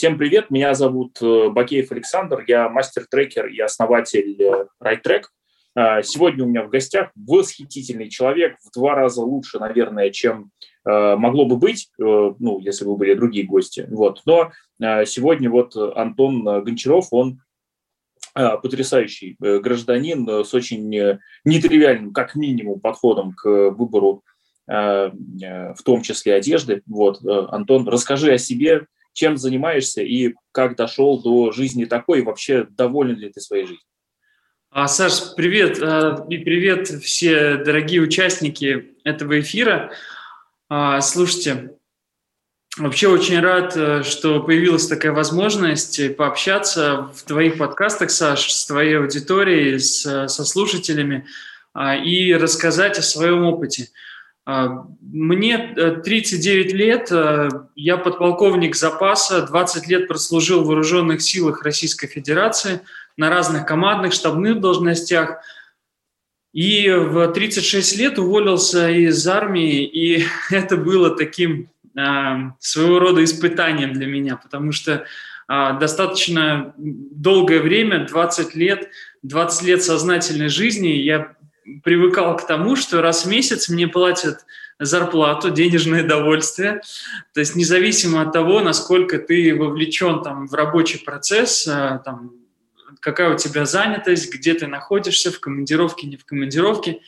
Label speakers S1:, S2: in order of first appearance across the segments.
S1: Всем привет, меня зовут э, Бакеев Александр, я мастер-трекер и основатель RideTrack. Э, сегодня у меня в гостях восхитительный человек, в два раза лучше, наверное, чем э, могло бы быть, ну, если бы были другие гости. Вот. Но сегодня вот Антон Гончаров, он потрясающий гражданин с очень нетривиальным, как минимум, подходом к выбору, в том числе одежды. Вот. Антон, расскажи о себе, чем занимаешься и как дошел до жизни такой, и вообще доволен ли ты своей жизнью?
S2: А, Саш, привет, а, и привет все дорогие участники этого эфира. А, слушайте, вообще очень рад, э, что появилась такая возможность пообщаться в твоих подкастах, Саш, с твоей аудиторией, со слушателями и рассказать о своем опыте. А, мне 39 э, лет, э, я подполковник запаса, 20 лет прослужил в вооруженных силах Российской Федерации на разных командных, штабных должностях. И в 36 лет уволился из армии, и это было таким а, своего рода испытанием для меня, потому что а, достаточно долгое время, 20 лет, 20 лет сознательной жизни, я привыкал к тому, что раз в месяц мне платят зарплату, денежное довольствие. То есть независимо от того, насколько ты вовлечен там, в рабочий процесс, а, там, какая у тебя занятость, где ты находишься, в командировке, не в командировке,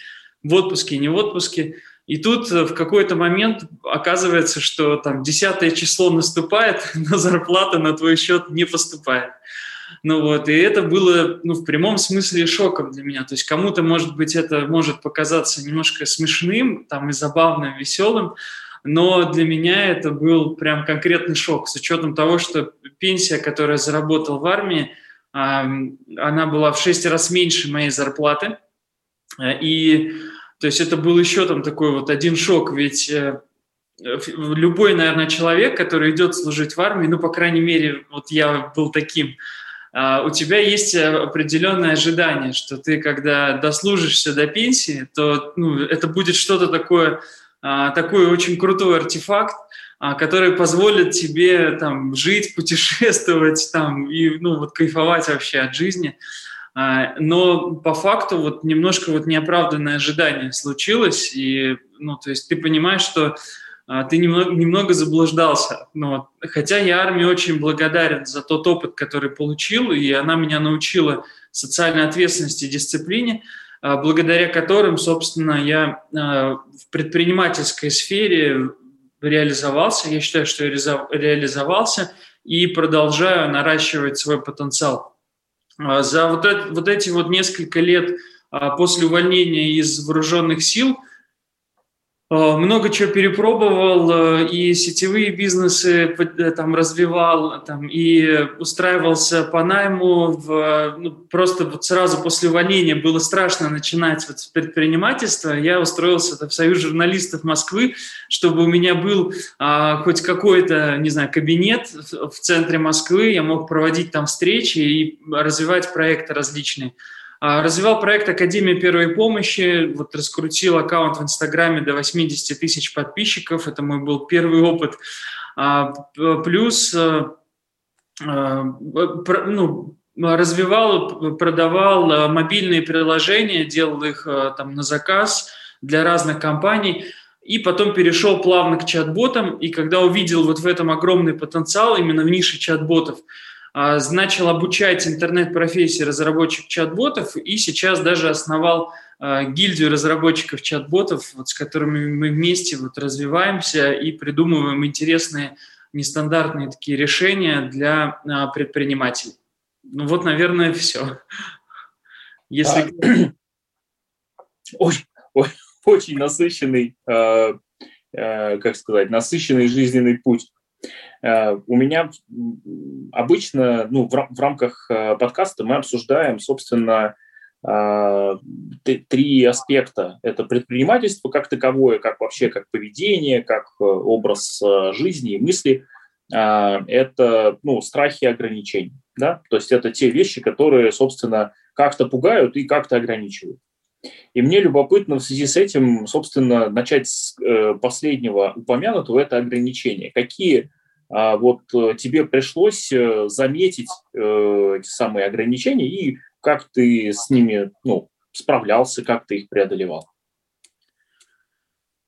S2: в отпуске, не в отпуске. И тут в какой-то момент оказывается, что там десятое число наступает, но зарплата на твой счет не поступает. Ну вот, и это было, ну, в прямом смысле шоком для меня. То есть кому-то, может быть, это может показаться немножко смешным, там, и забавным, веселым, но для меня это был прям конкретный шок с учетом того, что пенсия, которую я заработал в армии, она была в шесть раз меньше моей зарплаты. И то есть это был еще там такой вот один шок, ведь э, любой, наверное, человек, который идет служить в армии, ну, по крайней мере, вот я был таким, у тебя есть определенное ожидание, что ты, когда дослужишься до пенсии, то ну, это будет что-то такое, а, такой очень крутой артефакт, а, который позволит тебе там жить, путешествовать там и ну вот кайфовать вообще от жизни. Но по факту вот немножко вот неоправданное ожидание случилось, и ну то есть ты понимаешь, что а, ты немного, немного заблуждался. Но, хотя я армии очень благодарен за тот опыт, который получил, и она меня научила социальной ответственности и дисциплине, а, благодаря которым, собственно, я а, в предпринимательской сфере реализовался. Я считаю, что я реализовался и продолжаю наращивать свой потенциал. За вот, это, вот эти вот несколько лет после увольнения из вооруженных сил – много чего перепробовал, э, и сетевые бизнесы э, там развивал, там, и устраивался по найму. В, ну, просто вот сразу после увольнения было страшно начинать вот предпринимательство. Я устроился в Союз журналистов Москвы, чтобы у меня был а, хоть какой-то, не знаю, кабинет в, в центре Москвы, я мог проводить там встречи и развивать проекты различные. А, развивал проект Академия первой помощи, вот раскрутил аккаунт в Инстаграме до 80 тысяч подписчиков, это мой был первый опыт. А, плюс э, э, ну, развивал, продавал мобильные приложения, делал их э, там на заказ для разных компаний. И потом перешел плавно к чат-ботам, и когда увидел вот в этом огромный потенциал именно в нише чат-ботов, начал обучать интернет-профессии разработчик чат-ботов и сейчас даже основал а, гильдию разработчиков чат-ботов, вот, с которыми мы вместе вот развиваемся и придумываем интересные нестандартные такие решения для а, предпринимателей. Ну вот, наверное, все.
S1: Если... Очень, очень насыщенный, как сказать, насыщенный жизненный путь. Э, у меня обычно ну, в, рамках э, подкаста мы обсуждаем, собственно, э, три аспекта. Это предпринимательство как таковое, как вообще как поведение, как образ жизни и мысли. Это ну, страхи и ограничения. Да? То есть это те вещи, которые, собственно, как-то пугают и как-то ограничивают. И мне любопытно в связи с этим, собственно, начать с последнего упомянутого, это ограничения. Какие вот э, тебе пришлось э, заметить э, эти самые ограничения и как ты с ними ну, справлялся, как ты их преодолевал?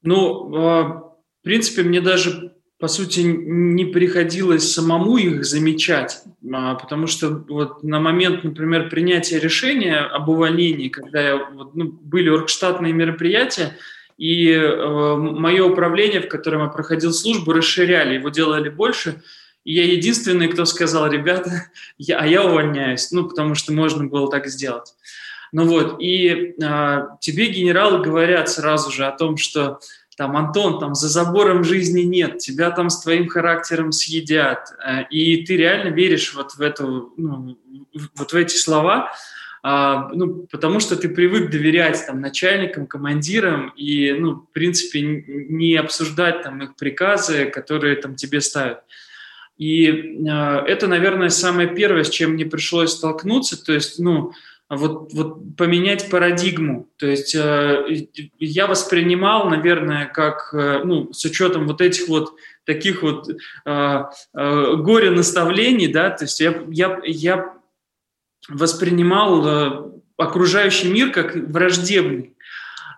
S2: Ну, а, в принципе, мне даже, по сути, не приходилось самому их замечать, а, потому что вот на момент, например, принятия решения об увольнении, когда я, вот, ну, были оргштатные мероприятия, и э, мое управление, в котором я проходил службу, расширяли, его делали больше. И я единственный, кто сказал, ребята, я, а я увольняюсь, ну, потому что можно было так сделать. Ну вот, и э, тебе генералы говорят сразу же о том, что там, Антон, там за забором жизни нет, тебя там с твоим характером съедят. Э, и ты реально веришь вот в, эту, ну, вот в эти слова, а, ну, потому что ты привык доверять там, начальникам, командирам и, ну, в принципе, не обсуждать там, их приказы, которые там, тебе ставят. И э, это, наверное, самое первое, с чем мне пришлось столкнуться, то есть, ну, вот, вот поменять парадигму. То есть э, я воспринимал, наверное, как, э, ну, с учетом вот этих вот таких вот э, э, горе-наставлений, да, то есть я, я, я воспринимал э, окружающий мир как враждебный.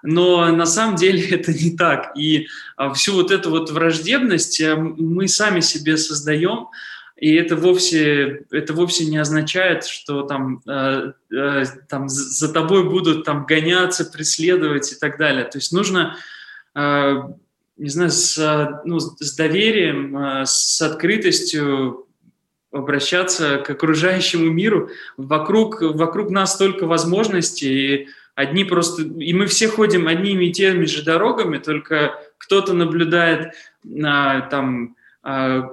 S2: Но на самом деле это не так. И а, всю вот эту вот враждебность э, мы сами себе создаем, и это вовсе, это вовсе не означает, что там, э, э, там за тобой будут там гоняться, преследовать и так далее. То есть нужно, э, не знаю, с, ну, с доверием, э, с открытостью обращаться к окружающему миру. Вокруг, вокруг нас столько возможностей, и одни просто... И мы все ходим одними и теми же дорогами, только кто-то наблюдает а, там, а,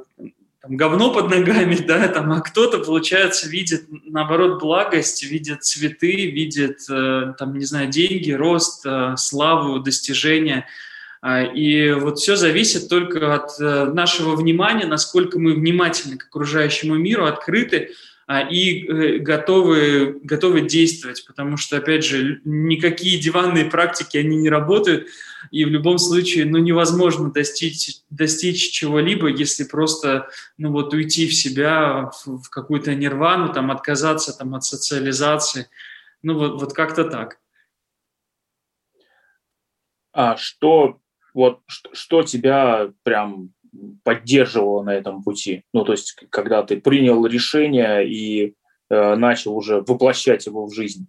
S2: там говно под ногами, да, там, а кто-то, получается, видит, наоборот, благость, видит цветы, видит, э, там, не знаю, деньги, рост, э, славу, достижения – и вот все зависит только от э, нашего внимания, насколько мы внимательны к окружающему миру, открыты а, и э, готовы, готовы действовать, потому что, опять же, никакие диванные практики, они не работают, и в любом случае, ну, невозможно достичь, достичь чего-либо, если просто, ну, вот уйти в себя, в, в какую-то нирвану, там, отказаться там от социализации, ну, вот, вот как-то так.
S1: А что вот что тебя прям поддерживало на этом пути? Ну, то есть, когда ты принял решение и э, начал уже воплощать его в жизнь.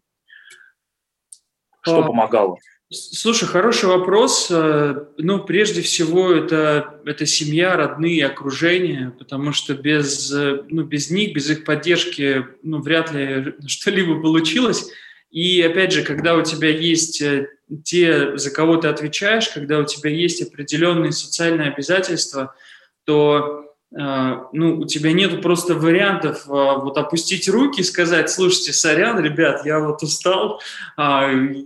S1: Что а, помогало?
S2: Слушай, хороший вопрос. Э, ну, прежде всего, это, это семья, родные, окружение, потому что без, э, ну, без них, без их поддержки, ну, вряд ли что-либо получилось. И опять же, когда у тебя есть э, те, за кого ты отвечаешь, когда у тебя есть определенные социальные обязательства, то э, ну, у тебя нет просто вариантов э, вот опустить руки и сказать, слушайте, сорян, ребят, я вот устал, э,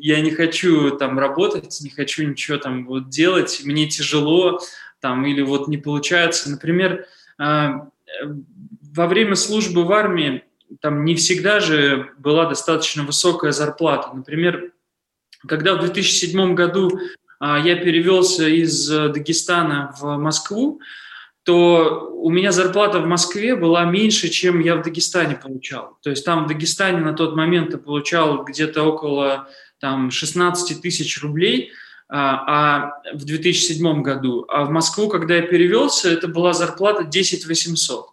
S2: я не хочу там работать, не хочу ничего там вот делать, мне тяжело, там, или вот не получается. Например, э, во время службы в армии там не всегда же была достаточно высокая зарплата. Например, когда в 2007 году а, я перевелся из э, Дагестана в Москву, то у меня зарплата в Москве была меньше, чем я в Дагестане получал. То есть там в Дагестане на тот момент я получал где-то около там, 16 тысяч рублей а, а в 2007 году. А в Москву, когда я перевелся, это была зарплата 10 800.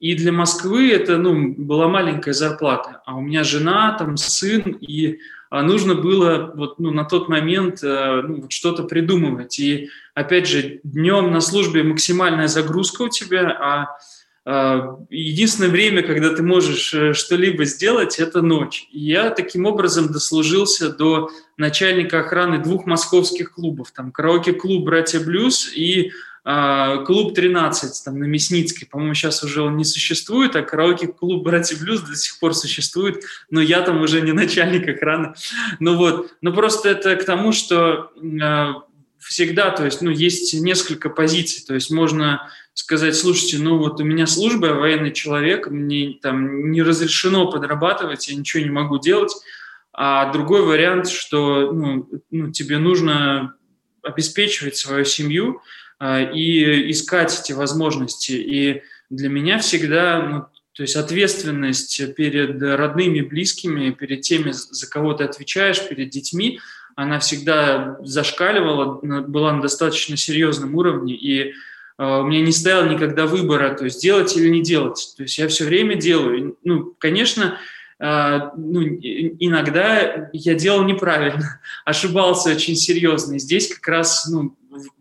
S2: И для Москвы это ну, была маленькая зарплата. А у меня жена, там сын, и нужно было вот, ну, на тот момент э, ну, вот что-то придумывать. И опять же, днем на службе максимальная загрузка у тебя, а а, единственное время, когда ты можешь э, что-либо сделать, это ночь. И я таким образом дослужился до начальника охраны двух московских клубов. Там караоке-клуб «Братья Блюз» и а, клуб 13 там на Мясницкой, по-моему, сейчас уже он не существует, а караоке-клуб «Братья Блюз» до сих пор существует, но я там уже не начальник охраны. Ну вот, ну просто это к тому, что э, всегда, то есть, ну, есть несколько позиций, то есть можно сказать, слушайте, ну вот у меня служба, я военный человек, мне там не разрешено подрабатывать, я ничего не могу делать, а другой вариант, что ну, ну, тебе нужно обеспечивать свою семью, а, и искать эти возможности. И для меня всегда, ну, то есть ответственность перед родными, близкими, перед теми, за кого ты отвечаешь, перед детьми, она всегда зашкаливала, была на достаточно серьезном уровне, и а, у меня не стояло никогда выбора, то есть делать или не делать. То есть я все время делаю. Ну, конечно, а, ну, иногда я делал неправильно, ошибался очень серьезно. И здесь как раз ну,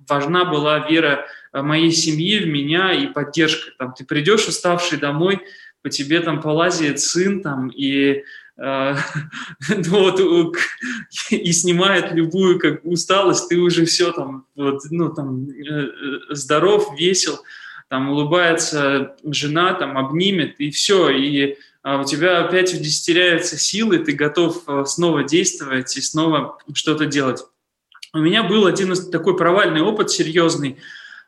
S2: важна была вера моей семьи в меня и поддержка. Там, ты придешь уставший домой, по тебе там полазит сын там, и а, ну, вот, и снимает любую как усталость, ты уже все там, вот, ну, там, э, здоров, весел, там, улыбается жена, там, обнимет, и все, и а у тебя опять удестеряются силы, ты готов э, снова действовать и снова что-то делать. У меня был один такой провальный опыт серьезный,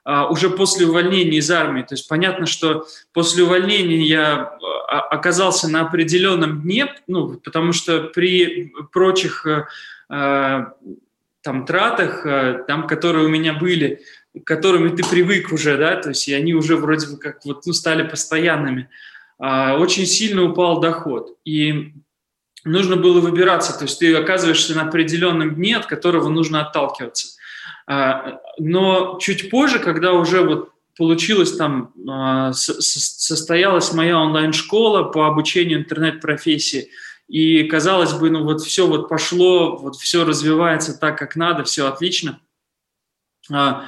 S2: а, уже после увольнения из армии. То есть понятно, что после увольнения я а, оказался на определенном дне, ну, потому что при прочих э, а, там тратах, э, там, которые у меня были, к которыми ты привык уже, да, то есть и они уже вроде бы как вот, ну, стали постоянными, очень сильно упал доход. И нужно было выбираться, то есть ты оказываешься на определенном дне, от которого нужно отталкиваться. А, но чуть позже, когда уже вот получилось там, а, состоялась моя онлайн-школа по обучению интернет-профессии, и казалось бы, ну вот все вот пошло, вот все развивается так, как надо, все отлично. А,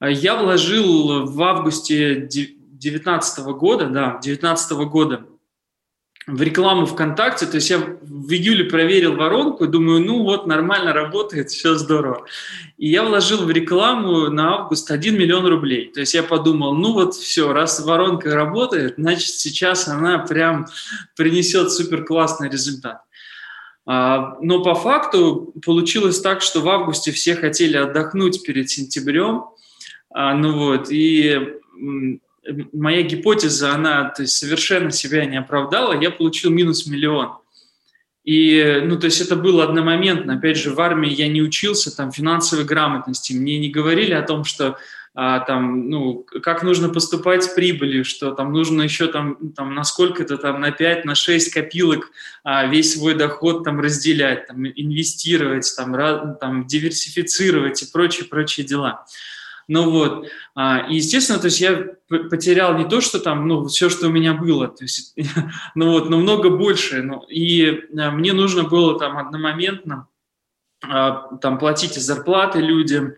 S2: я вложил в августе 2019 года, да, 2019 года в рекламу ВКонтакте, то есть я в июле проверил воронку думаю, ну вот, нормально работает, все здорово. И я вложил в рекламу на август 1 миллион рублей. То есть я подумал, ну вот все, раз воронка работает, значит сейчас она прям принесет супер классный результат. А, но по факту получилось так, что в августе все хотели отдохнуть перед сентябрем, а, ну вот, и моя гипотеза, она то есть, совершенно себя не оправдала, я получил минус миллион. И, ну, то есть это было одномоментно. Опять же, в армии я не учился там финансовой грамотности. Мне не говорили о том, что а, там, ну, как нужно поступать с прибылью, что там нужно еще там, там на сколько-то там, на 5, на 6 копилок а, весь свой доход там разделять, там, инвестировать, там, там, диверсифицировать и прочие-прочие дела. Ну вот, а, и естественно, то есть я потерял не то, что там, ну, все, что у меня было, то есть, ну вот, но много больше. Ну, и а, мне нужно было там одномоментно а, там платить зарплаты людям,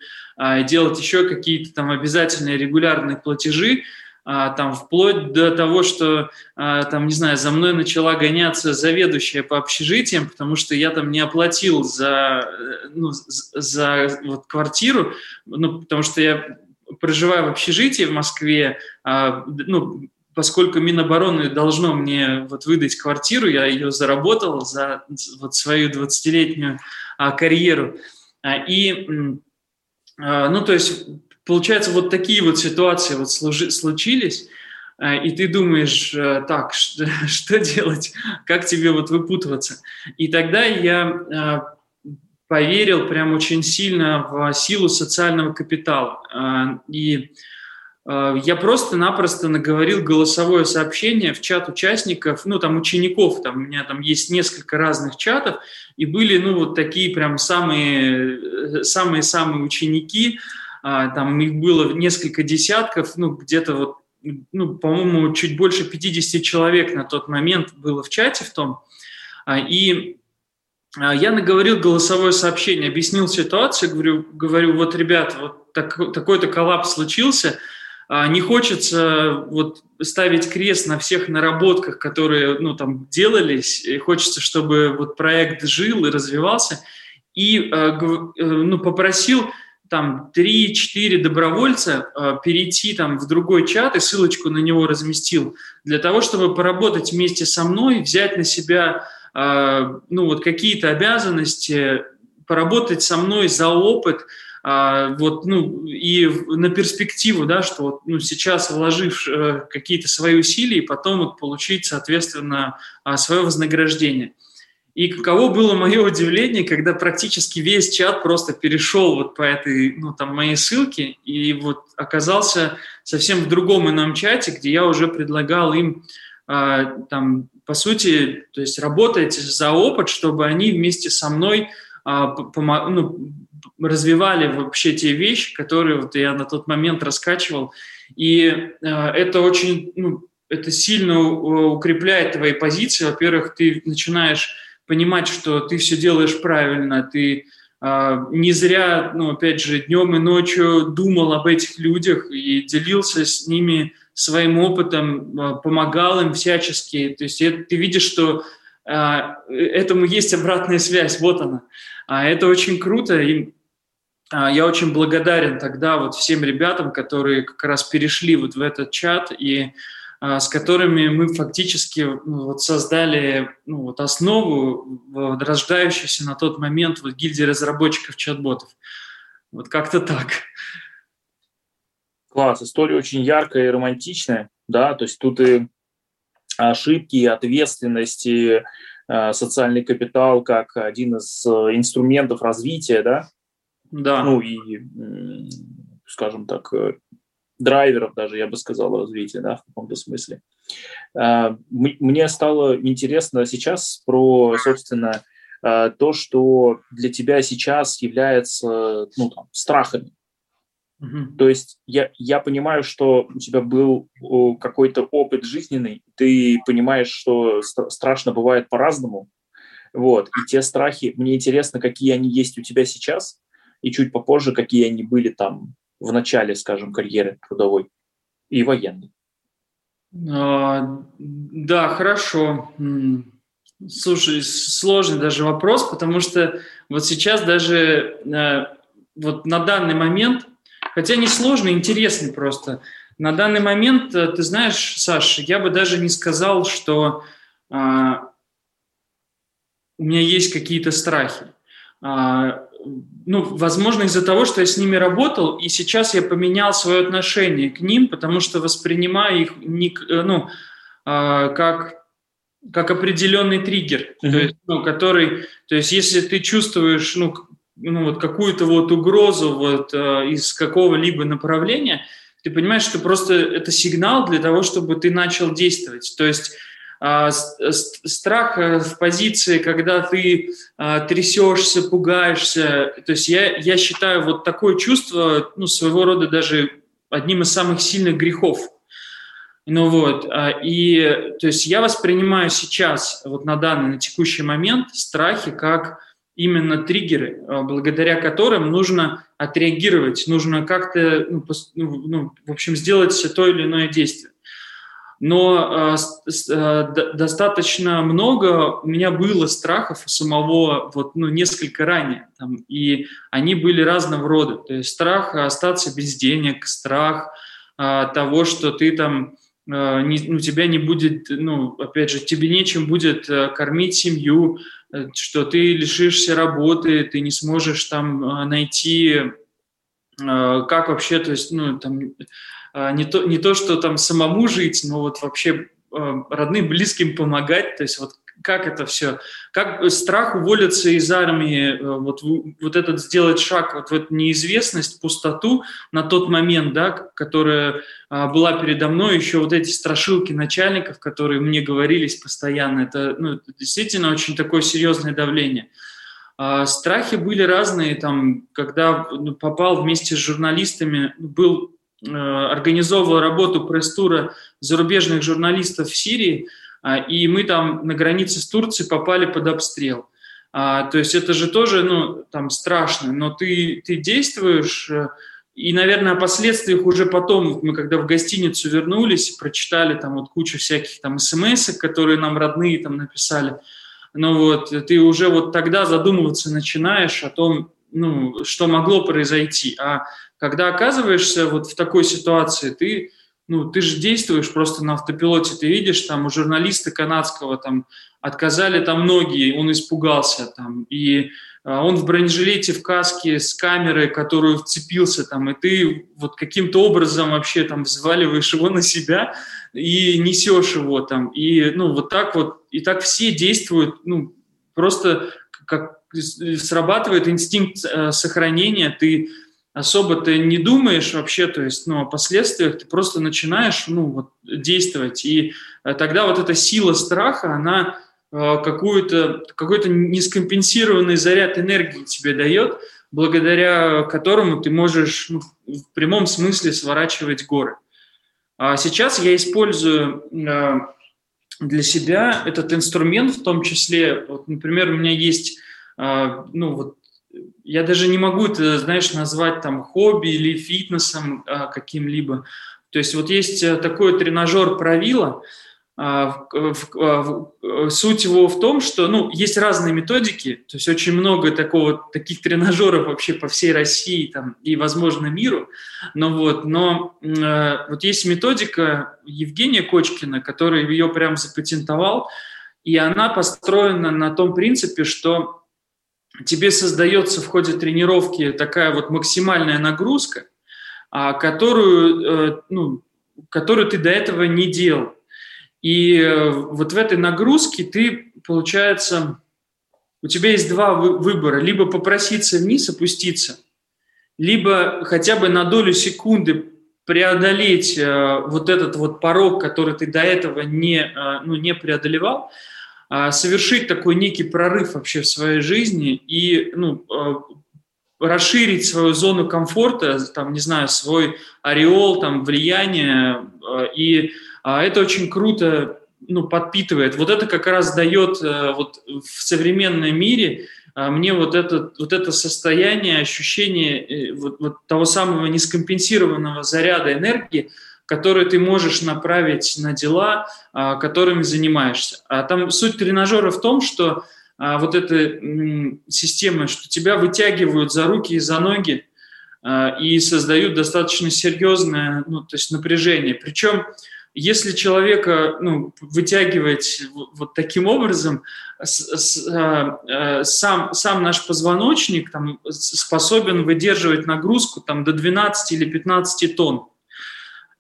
S2: делать еще какие-то там обязательные регулярные платежи, а, там вплоть до того, что а, там, не знаю, за мной начала гоняться заведующая по общежитиям, потому что я там не оплатил за, э, ну, за вот, квартиру, ну, потому что я проживаю в общежитии в Москве, а, ну, поскольку Минобороны должно мне вот выдать квартиру, я ее заработал за вот свою 20-летнюю карьеру. И, ну, то есть получается, вот такие вот ситуации вот случились, э, и ты думаешь, э, так, что, что делать, как тебе вот выпутываться. И тогда я э, поверил прям очень сильно в силу социального капитала. И я просто-напросто наговорил голосовое сообщение в чат участников, ну, там, учеников, там, у меня там есть несколько разных чатов, и были, ну, вот такие прям самые, самые-самые ученики, там их было несколько десятков, ну, где-то вот, ну, по-моему, чуть больше 50 человек на тот момент было в чате в том, а, и а, я наговорил голосовое сообщение, объяснил ситуацию, говорю, говорю вот, ребят, вот так, такой-то коллапс случился, не хочется вот ставить крест на всех наработках, которые ну, там делались, и хочется, чтобы вот проект жил и развивался, и э, ну, попросил там 3-4 добровольца э, перейти там в другой чат и ссылочку на него разместил для того, чтобы поработать вместе со мной, взять на себя э, ну вот какие-то обязанности, поработать со мной за опыт, э, вот, ну, и на перспективу, да, что вот, ну, сейчас вложив э, какие-то свои усилия, потом вот получить, соответственно, э, свое вознаграждение. И каково было мое удивление, когда практически весь чат просто перешел вот по этой, ну, там, моей ссылке и вот оказался совсем в другом ином чате, где я уже предлагал им, э, там, по сути, то есть работать за опыт, чтобы они вместе со мной э, ну, развивали вообще те вещи, которые вот я на тот момент раскачивал. И э, это очень, ну, это сильно укрепляет твои позиции. Во-первых, ты начинаешь понимать, что ты все делаешь правильно, ты э, не зря, ну, опять же, днем и ночью думал об этих людях и делился с ними своим опытом, э, помогал им всячески. То есть ты видишь, что э, этому есть обратная связь, вот она. А это очень круто, и я очень благодарен тогда вот всем ребятам, которые как раз перешли вот в этот чат и а, с которыми мы фактически ну, вот создали ну, вот основу рождающейся на тот момент вот гильдии разработчиков чат-ботов. Вот как-то так.
S1: Класс, история очень яркая и романтичная, да, то есть тут и ошибки, и ответственности, а, социальный капитал как один из э, инструментов развития, да,
S2: да.
S1: ну и, скажем так, э, драйверов даже, я бы сказал, развития, да, в каком-то смысле. А, мне стало интересно сейчас про, собственно, а, то, что для тебя сейчас является ну, там, страхами. Mm-hmm. То есть я, я понимаю, что у тебя был какой-то опыт жизненный, ты понимаешь, что страшно бывает по-разному, вот, и те страхи, мне интересно, какие они есть у тебя сейчас, и чуть попозже, какие они были там в начале, скажем, карьеры трудовой и военной?
S2: А, да, хорошо. Слушай, сложный даже вопрос, потому что вот сейчас даже э, вот на данный момент, хотя не сложный, интересный просто, на данный момент, э, ты знаешь, Саш, я бы даже не сказал, что а, у меня есть какие-то страхи. А, ну, возможно, из-за того, что я с ними работал, и сейчас я поменял свое отношение к ним, потому что воспринимаю их не, э, ну, а, как, как определенный триггер, mm-hmm. то есть, ну, который, то есть, если ты чувствуешь, ну, ну вот какую-то вот угрозу вот э, из какого-либо направления, ты понимаешь, что просто это сигнал для того, чтобы ты начал действовать. То есть страх э, в позиции, когда ты а, трясешься, пугаешься. То есть я, я считаю вот такое чувство, ну, своего рода даже одним из самых сильных грехов. Ну вот, а, и то есть я воспринимаю сейчас, вот на данный, на текущий момент, страхи как именно триггеры, благодаря которым нужно отреагировать, нужно как-то, ну, ну, ну в общем, сделать то или иное действие но э, э, достаточно много у меня было страхов у самого вот, ну, несколько ранее, там, и они были разного рода. То есть страх остаться без денег, страх э, того, что ты там не, ну, тебя не будет, ну, опять же, тебе нечем будет кормить семью, что ты лишишься работы, ты не сможешь там найти, как вообще, то есть, ну, там, не то, не то, что там самому жить, но вот вообще а, родным, близким помогать, то есть вот как это все, как страх уволиться из армии, э, вот, вот этот сделать шаг вот в эту неизвестность, пустоту на тот момент, да, которая а, была передо мной, еще вот эти страшилки начальников, которые мне говорились постоянно, это, ну, действительно очень такое серьезное давление. Страхи были разные, там, когда ну, попал вместе с журналистами, был Э, организовывал работу пресс-тура зарубежных журналистов в Сирии, а, и мы там на границе с Турцией попали под обстрел. А, то есть это же тоже, ну, там страшно, но ты, ты действуешь, э, и, наверное, о последствиях уже потом, мы когда в гостиницу вернулись, прочитали там вот кучу всяких там смс, которые нам родные там написали, но вот ты уже вот тогда задумываться начинаешь о том, ну, что могло произойти. А когда оказываешься вот в такой ситуации, ты, ну, ты же действуешь просто на автопилоте, ты видишь, там у журналиста канадского там отказали там многие, он испугался там, и а, он в бронежилете, в каске с камерой, которую вцепился там, и ты вот каким-то образом вообще там взваливаешь его на себя и несешь его там, и ну вот так вот, и так все действуют, ну, просто как срабатывает инстинкт э, сохранения, ты особо ты не думаешь вообще, то есть, ну, о последствиях, ты просто начинаешь, ну, вот, действовать. И э, тогда вот эта сила страха, она э, какую-то, какой-то нескомпенсированный заряд энергии тебе дает, благодаря которому ты можешь ну, в прямом смысле сворачивать горы. А сейчас я использую э, для себя этот инструмент, в том числе, вот, например, у меня есть, ну, вот, я даже не могу это, знаешь, назвать там хобби или фитнесом а, каким-либо. То есть вот есть э, такой тренажер правила, а, в, в, а, в, суть его в том, что ну, есть разные методики, то есть очень много такого, таких тренажеров вообще по всей России там, и, возможно, миру, но, вот, но э, вот есть методика Евгения Кочкина, который ее прям запатентовал, и она построена на том принципе, что тебе создается в ходе тренировки такая вот максимальная нагрузка, а, которую, э, ну, которую ты до этого не делал. И э, вот в этой нагрузке ты, получается, у тебя есть два выбора. Либо попроситься вниз, опуститься, либо хотя бы на долю секунды преодолеть э, вот этот вот порог, который ты до этого не, ну, не преодолевал, совершить такой некий прорыв вообще в своей жизни и ну, а, расширить свою зону комфорта, там, не знаю, свой ореол, там, влияние, а, и это очень круто ну, подпитывает. Вот это как раз дает вот в современном мире мне вот это, вот это состояние, ощущение э, вот, вот того самого нескомпенсированного заряда энергии, которые ты можешь направить на дела, а, которыми занимаешься. А там суть тренажера в том, что а, вот эта система, что тебя вытягивают за руки и за ноги а, и создают достаточно серьезное ну, то есть напряжение. Причем если человека ну, вытягивать вот таким образом, сам, сам наш позвоночник там, способен выдерживать нагрузку там, до 12 или 15 тонн.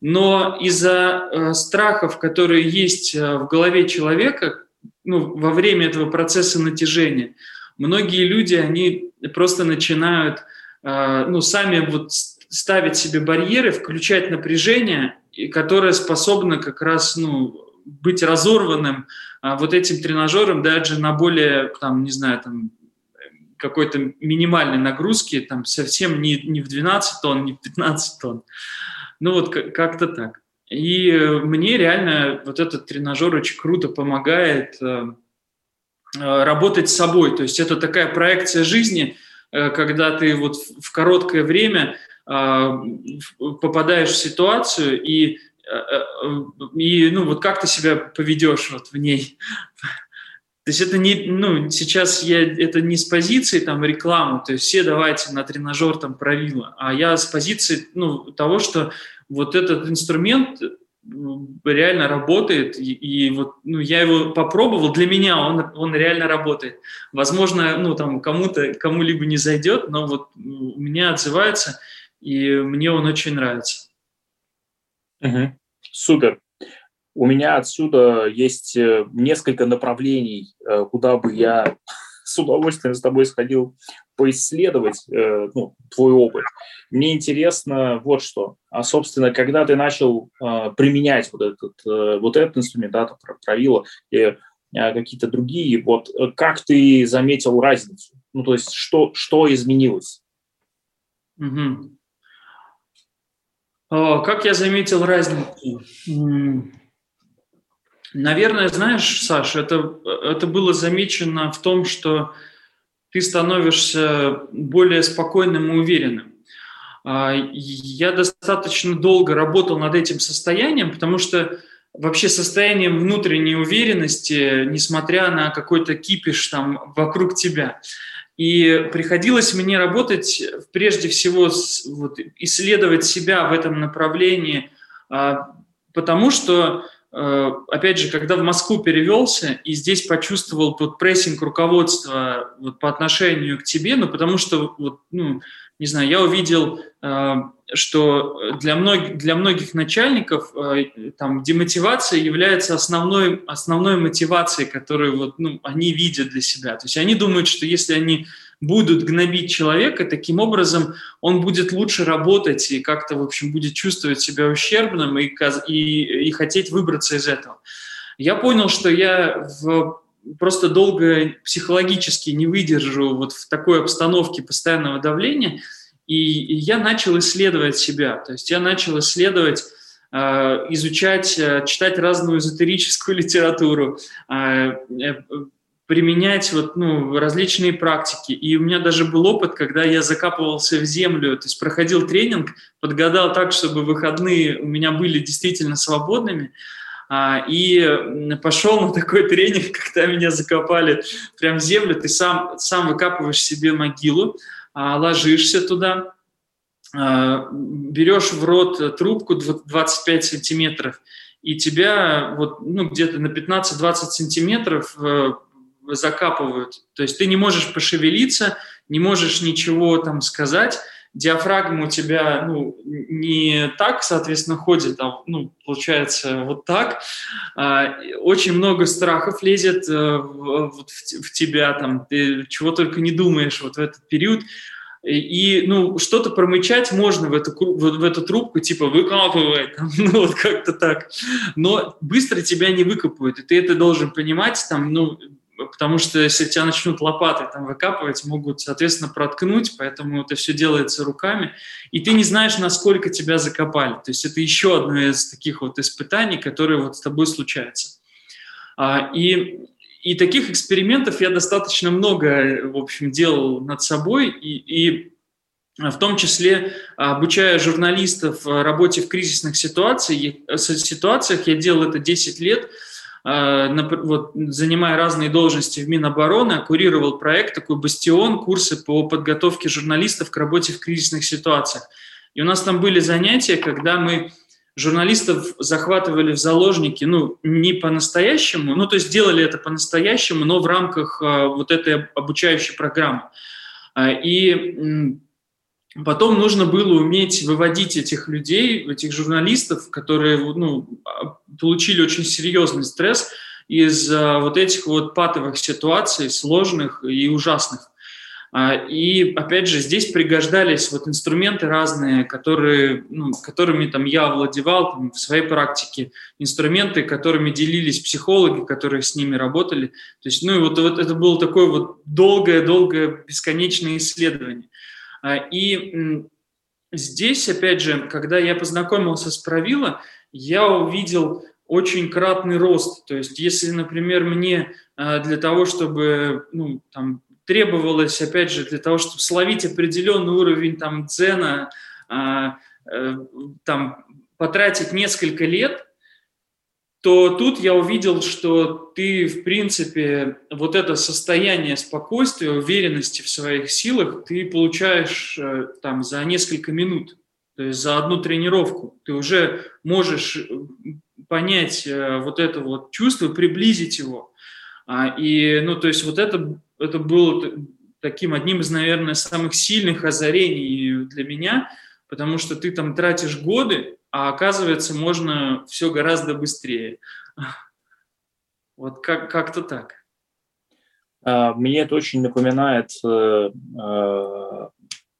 S2: Но из-за э, страхов, которые есть э, в голове человека, ну, во время этого процесса натяжения, многие люди, они просто начинают, э, ну, сами вот ставить себе барьеры, включать напряжение, которое способно как раз, ну, быть разорванным а, вот этим тренажером даже на более, там, не знаю, там, какой-то минимальной нагрузки, там, совсем не, не в 12 тонн, не в 15 тонн. Ну вот как-то так. И э, мне реально вот этот тренажер очень круто помогает э, э, работать с собой. То есть это такая проекция жизни, когда ты вот в короткое время попадаешь в ситуацию и и ну вот как ты себя поведешь вот в ней. То есть это не, ну, сейчас я, это не с позиции там рекламы, то есть все давайте на тренажер там правила, а я с позиции, ну, того, что вот этот инструмент реально работает, и, и вот ну, я его попробовал, для меня он, он реально работает. Возможно, ну, там кому-то, кому-либо не зайдет, но вот у меня отзывается, и мне он очень нравится.
S1: Угу. Супер. У меня отсюда есть э, несколько направлений, э, куда бы я с удовольствием с тобой сходил поисследовать э, ну, твой опыт. Мне интересно вот что. А, собственно, когда ты начал э, применять вот этот, э, вот этот инструмент, да, правило, и э, какие-то другие, вот как ты заметил разницу? Ну, то есть что, что изменилось?
S2: Угу. Как я заметил разницу? Наверное, знаешь, Саша, это, это было замечено в том, что ты становишься более спокойным и уверенным. А, я достаточно долго работал над этим состоянием, потому что вообще состоянием внутренней уверенности, несмотря на какой-то кипиш там вокруг тебя. И приходилось мне работать прежде всего, вот, исследовать себя в этом направлении, а, потому что опять же, когда в Москву перевелся и здесь почувствовал тот прессинг руководства вот по отношению к тебе, ну, потому что вот, ну, не знаю, я увидел, э, что для многих, для многих начальников э, там, демотивация является основной, основной мотивацией, которую вот, ну, они видят для себя. То есть они думают, что если они будут гнобить человека, таким образом он будет лучше работать и как-то, в общем, будет чувствовать себя ущербным и, и, и хотеть выбраться из этого. Я понял, что я в просто долго психологически не выдержу вот в такой обстановке постоянного давления, и, я начал исследовать себя, то есть я начал исследовать э, изучать, э, читать разную эзотерическую литературу, э, применять вот, ну, различные практики. И у меня даже был опыт, когда я закапывался в землю, то есть проходил тренинг, подгадал так, чтобы выходные у меня были действительно свободными, а, и пошел на такой тренинг, когда меня закопали прям в землю, ты сам, сам выкапываешь себе могилу, а, ложишься туда, а, берешь в рот трубку 25 сантиметров, и тебя вот, ну, где-то на 15-20 сантиметров э, закапывают. То есть ты не можешь пошевелиться, не можешь ничего там сказать, диафрагма у тебя ну, не так, соответственно, ходит, а ну, получается вот так. А, очень много страхов лезет а, в, в, тебя, там, ты чего только не думаешь вот в этот период. И, ну, что-то промычать можно в эту, в, эту трубку, типа выкапывай, ну вот как-то так. Но быстро тебя не выкопают, и ты это должен понимать, там, ну, потому что если тебя начнут лопатой там выкапывать, могут, соответственно, проткнуть, поэтому это все делается руками, и ты не знаешь, насколько тебя закопали. То есть это еще одно из таких вот испытаний, которые вот с тобой случаются. А, и, и таких экспериментов я достаточно много, в общем, делал над собой, и, и в том числе обучая журналистов работе в кризисных ситуациях, ситуациях я делал это 10 лет – а, вот, занимая разные должности в Минобороны, курировал проект такой «Бастион», курсы по подготовке журналистов к работе в кризисных ситуациях. И у нас там были занятия, когда мы журналистов захватывали в заложники, ну, не по-настоящему, ну, то есть делали это по-настоящему, но в рамках а, вот этой обучающей программы. А, и Потом нужно было уметь выводить этих людей, этих журналистов, которые ну, а, получили очень серьезный стресс из вот этих вот патовых ситуаций, сложных и ужасных. А, и опять же здесь пригождались вот инструменты разные, которые, ну, которыми там я овладевал там, в своей практике, инструменты, которыми делились психологи, которые с ними работали. То есть, ну и вот, вот это было такое вот долгое-долгое бесконечное исследование. А, и здесь, опять же, когда я познакомился с Правило, я увидел очень кратный рост. То есть, если, например, мне а, для того, чтобы ну, там, требовалось, опять же, для того, чтобы словить определенный уровень там, дзена, а, э, там, потратить несколько лет, то тут я увидел, что ты, в принципе, вот это состояние спокойствия, уверенности в своих силах ты получаешь э, там за несколько минут, то есть за одну тренировку. Ты уже можешь понять э, вот это вот чувство, приблизить его. А, и, ну, то есть вот это, это было таким одним из, наверное, самых сильных озарений для меня, потому что ты там тратишь годы, а оказывается, можно все гораздо быстрее. Вот как- как-то так.
S1: А, мне это очень напоминает э, э,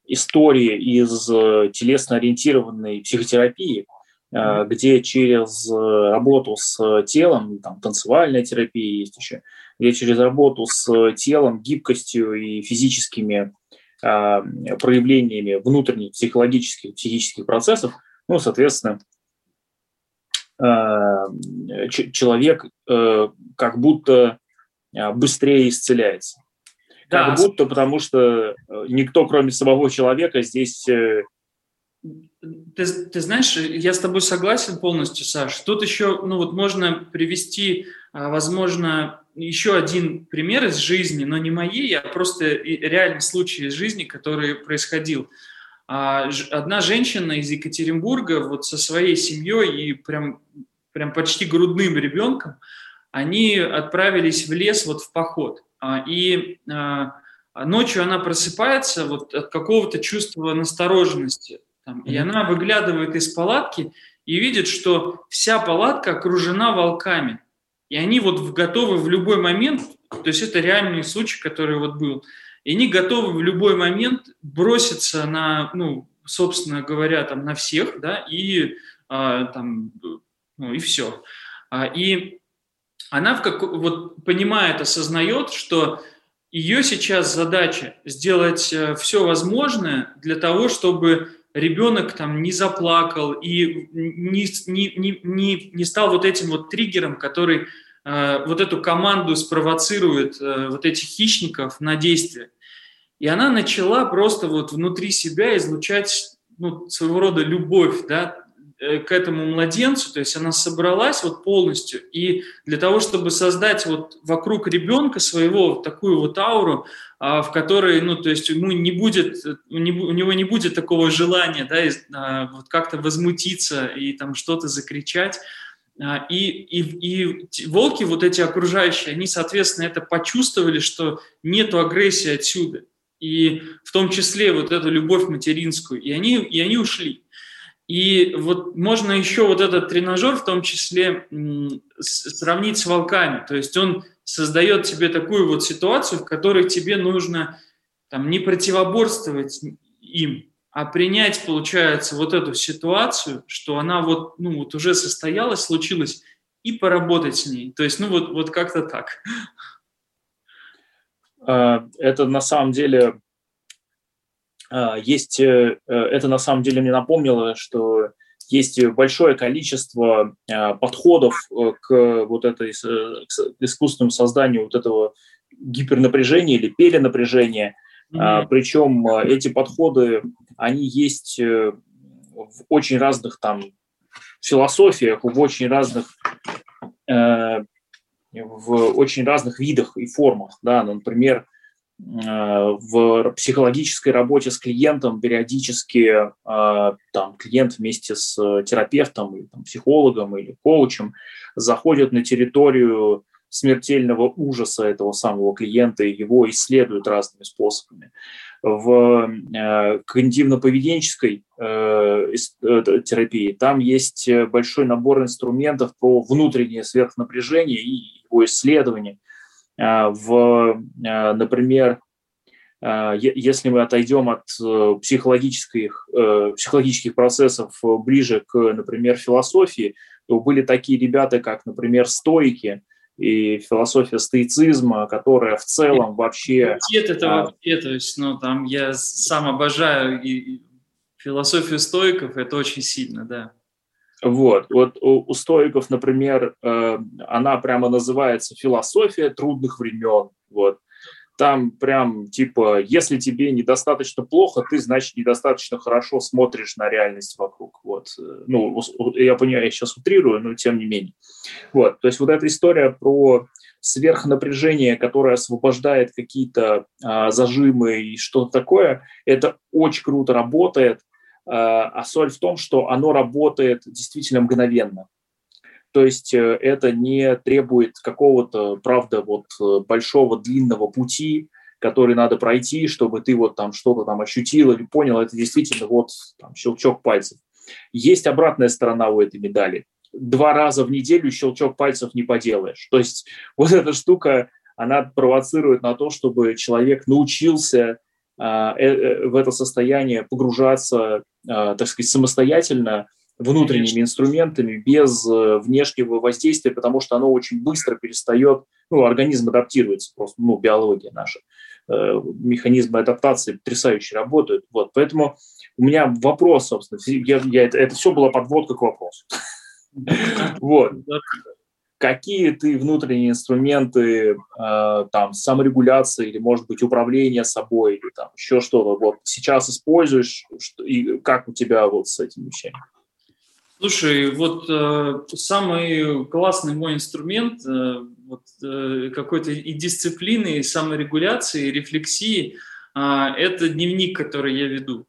S1: истории из э, телесно-ориентированной психотерапии, mm-hmm. где через работу с телом, там танцевальная терапия есть еще, где через работу с телом, гибкостью и физическими а, проявлениями внутренних психологических, психических процессов ну, соответственно, э, человек э, как будто э, быстрее исцеляется. Да. Как будто, потому что никто, кроме самого человека, здесь... Ты,
S2: ты знаешь, я с тобой согласен полностью, Саш. Тут еще, ну вот можно привести, возможно, еще один пример из жизни, но не моей, а просто реальный случай из жизни, который происходил. А одна женщина из Екатеринбурга вот со своей семьей и прям, прям почти грудным ребенком, они отправились в лес вот в поход. А, и а, ночью она просыпается вот от какого-то чувства настороженности, там, и она выглядывает из палатки и видит, что вся палатка окружена волками. И они вот готовы в любой момент, то есть это реальный случай, который вот был, и они готовы в любой момент броситься на, ну, собственно говоря, там на всех, да, и а, там, ну и все. А, и она в как, вот понимает, осознает, что ее сейчас задача сделать э, все возможное для того, чтобы ребенок там не заплакал и не, не, не, не, стал вот этим вот триггером, который вот эту команду спровоцирует, э, вот этих хищников на действие. И она начала просто вот внутри себя излучать ну, своего рода любовь, да, Э, к этому младенцу, то есть она собралась вот полностью, и для того, чтобы создать вот вокруг ребенка своего такую вот ауру, а, в которой, ну, то есть ему не будет, у него не будет такого желания, да, а, вот как-то возмутиться и там что-то закричать, и, и, и волки, вот эти окружающие, они, соответственно, это почувствовали, что нету агрессии отсюда, и в том числе вот эту любовь материнскую, и они, и они ушли. И вот можно еще вот этот тренажер в том числе сравнить с волками. То есть он создает тебе такую вот ситуацию, в которой тебе нужно там, не противоборствовать им, а принять, получается, вот эту ситуацию, что она вот, ну, вот уже состоялась, случилась, и поработать с ней. То есть, ну, вот, вот как-то так.
S1: А, это на самом деле а, есть, э, э, это на самом деле мне напомнило, что есть большое количество а, подходов э, к вот этой к искусственному созданию вот этого гипернапряжения или перенапряжения. Mm-hmm. Причем эти подходы, они есть в очень разных там философиях, в очень разных в очень разных видах и формах. Да? Например, Э, в психологической работе с клиентом периодически э, там, клиент вместе с терапевтом, или, там, психологом или коучем заходит на территорию смертельного ужаса этого самого клиента его исследуют разными способами. В э, когнитивно-поведенческой э, э, терапии там есть большой набор инструментов про внутреннее сверхнапряжение и его исследование – в, например, если мы отойдем от психологических, психологических процессов ближе к, например, философии, то были такие ребята, как, например, стойки и философия стоицизма, которая в целом вообще...
S2: Нет, это вообще, то есть, ну, там я сам обожаю и философию стоиков, это очень сильно, да.
S1: Вот, вот у, у стоиков, например, э, она прямо называется «Философия трудных времен». Вот. Там прям типа, если тебе недостаточно плохо, ты, значит, недостаточно хорошо смотришь на реальность вокруг. Вот. Ну, я понимаю, я сейчас утрирую, но тем не менее. Вот. То есть вот эта история про сверхнапряжение, которое освобождает какие-то а, зажимы и что-то такое, это очень круто работает. А, а соль в том, что оно работает действительно мгновенно. То есть э, это не требует какого-то, правда, вот э, большого длинного пути, который надо пройти, чтобы ты вот там что-то там ощутил или понял. Это действительно вот там, щелчок пальцев. Есть обратная сторона у этой медали. Два раза в неделю щелчок пальцев не поделаешь. То есть вот эта штука, она провоцирует на то, чтобы человек научился а, э, в это состояние погружаться, а, так сказать, самостоятельно внутренними инструментами, без э, внешнего воздействия, потому что оно очень быстро перестает, ну, организм адаптируется, просто, ну, биология наша, э, механизмы адаптации потрясающе работают. Вот, поэтому у меня вопрос, собственно, я, я, это, это все была подводка к вопросу. Вот какие ты внутренние инструменты э, там саморегуляции или, может быть, управления собой или там еще что-то вот сейчас используешь что, и как у тебя вот с этими вещами?
S2: Слушай, вот э, самый классный мой инструмент э, вот, э, какой-то и дисциплины, и саморегуляции, и рефлексии э, – это дневник, который я веду.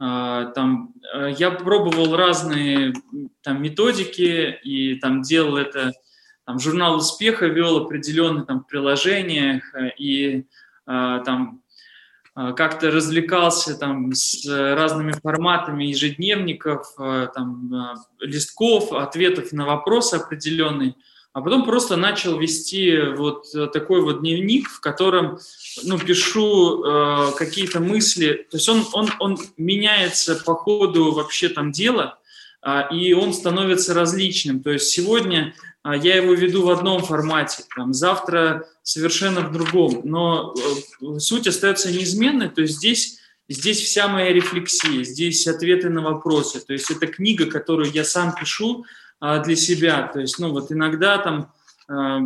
S2: Uh, там, uh, я пробовал разные там, методики и там делал это там, журнал успеха вел определенные там приложениях, э, и э, там как-то развлекался там с разными форматами ежедневников, там, листков, ответов на вопросы определенные – а потом просто начал вести вот такой вот дневник, в котором ну, пишу э, какие-то мысли. То есть он, он, он меняется по ходу вообще там дела, э, и он становится различным. То есть сегодня э, я его веду в одном формате, там, завтра совершенно в другом. Но э, суть остается неизменной. То есть здесь Здесь вся моя рефлексия, здесь ответы на вопросы. То есть это книга, которую я сам пишу, а, для себя. То есть, ну, вот иногда там, а,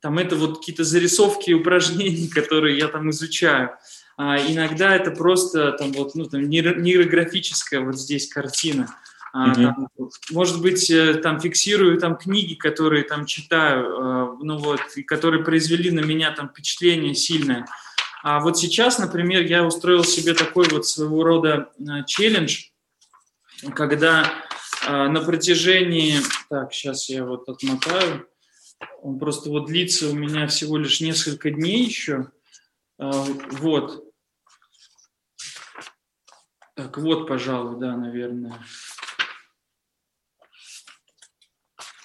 S2: там это вот какие-то зарисовки упражнений, которые я там изучаю. А иногда это просто там вот, ну, там нейрографическая вот здесь картина. Mm-hmm. Там, может быть, э, там фиксирую там книги, которые там читаю, ну вот, и которые произвели на меня там впечатление сильное. А вот сейчас, например, я устроил себе такой вот своего рода челлендж, когда а, на протяжении... Так, сейчас я вот отмотаю. Он просто вот длится у меня всего лишь несколько дней еще. А, вот. Так, вот, пожалуй, да, наверное.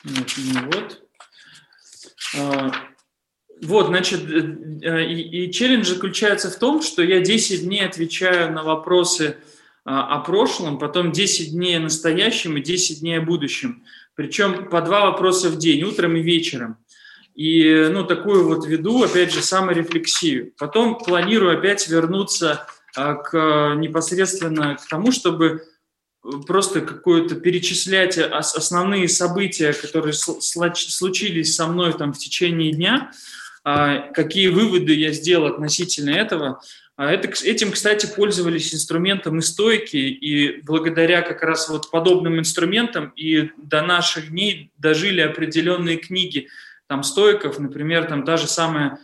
S2: Нет, не вот. А, вот, значит, э, э, и, и челлендж заключается в том, что я 10 дней отвечаю на вопросы а, о прошлом, потом 10 дней о настоящем и 10 дней о будущем. Причем по два вопроса в день, утром и вечером. И ну, такую вот веду, опять же, саморефлексию. Потом планирую опять вернуться а, к непосредственно к тому, чтобы просто какое-то перечислять основные события, которые случились со мной там в течение дня, а, какие выводы я сделал относительно этого, а это, этим, кстати, пользовались инструментом и стойки, и благодаря как раз вот подобным инструментам и до наших дней дожили определенные книги там стойков, например, там та же самая